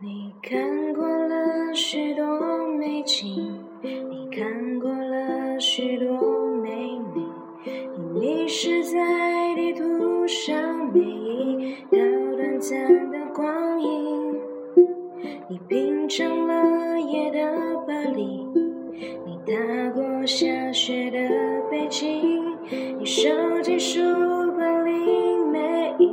你看过了许多美景，你看过了许多美女，你迷失在地图上每一道短暂的光阴。你品尝了夜的巴黎，你踏过下雪的北京，你收集书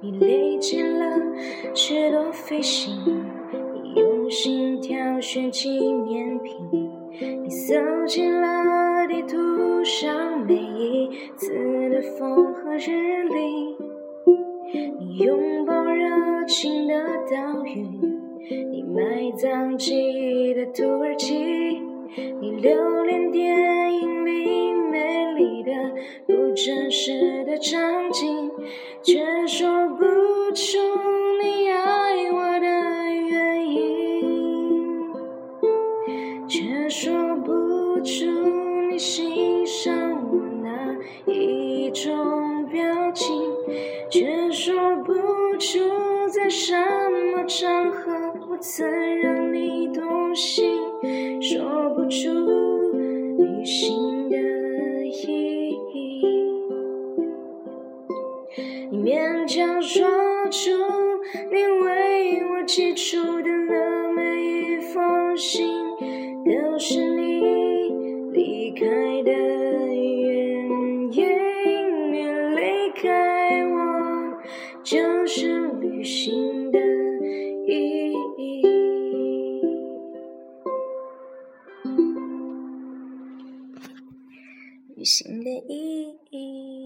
你累积了许多飞行，你用心挑选纪念品，你搜集了地图上每一次的风和日丽，你拥抱热情的岛屿，你埋葬记忆的土耳其，你留真实的场景。却说不出你爱我的原因，却说不出你欣赏我哪一种表情，却说不出在什么场合我曾让你动心，勉强说出你为我寄出的那每一封信，都是你离开的原因。你离开我，就是旅行的意义。旅行的意义。